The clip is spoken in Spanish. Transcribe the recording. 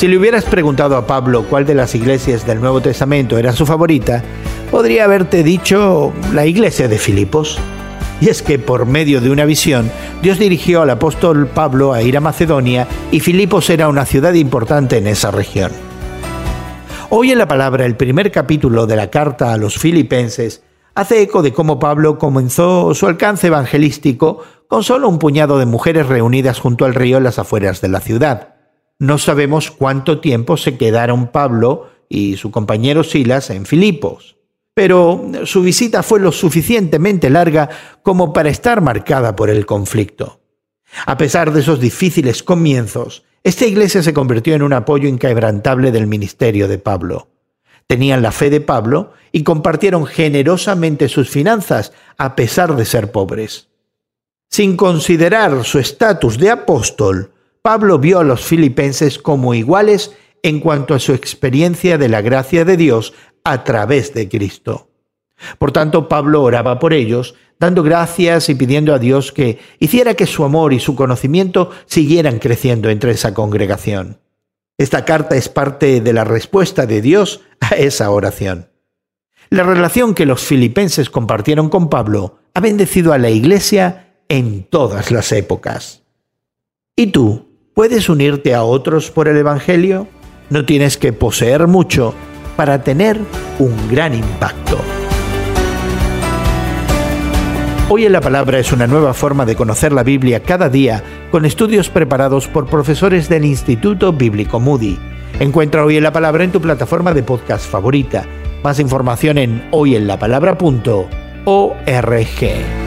Si le hubieras preguntado a Pablo cuál de las iglesias del Nuevo Testamento era su favorita, podría haberte dicho la iglesia de Filipos. Y es que por medio de una visión, Dios dirigió al apóstol Pablo a ir a Macedonia y Filipos era una ciudad importante en esa región. Hoy en la palabra, el primer capítulo de la carta a los filipenses hace eco de cómo Pablo comenzó su alcance evangelístico con solo un puñado de mujeres reunidas junto al río en las afueras de la ciudad. No sabemos cuánto tiempo se quedaron Pablo y su compañero Silas en Filipos pero su visita fue lo suficientemente larga como para estar marcada por el conflicto. A pesar de esos difíciles comienzos, esta iglesia se convirtió en un apoyo inquebrantable del ministerio de Pablo. Tenían la fe de Pablo y compartieron generosamente sus finanzas a pesar de ser pobres. Sin considerar su estatus de apóstol, Pablo vio a los filipenses como iguales en cuanto a su experiencia de la gracia de Dios a través de Cristo. Por tanto, Pablo oraba por ellos, dando gracias y pidiendo a Dios que hiciera que su amor y su conocimiento siguieran creciendo entre esa congregación. Esta carta es parte de la respuesta de Dios a esa oración. La relación que los filipenses compartieron con Pablo ha bendecido a la iglesia en todas las épocas. ¿Y tú puedes unirte a otros por el Evangelio? No tienes que poseer mucho para tener un gran impacto. Hoy en la Palabra es una nueva forma de conocer la Biblia cada día con estudios preparados por profesores del Instituto Bíblico Moody. Encuentra Hoy en la Palabra en tu plataforma de podcast favorita. Más información en hoyenlapalabra.org.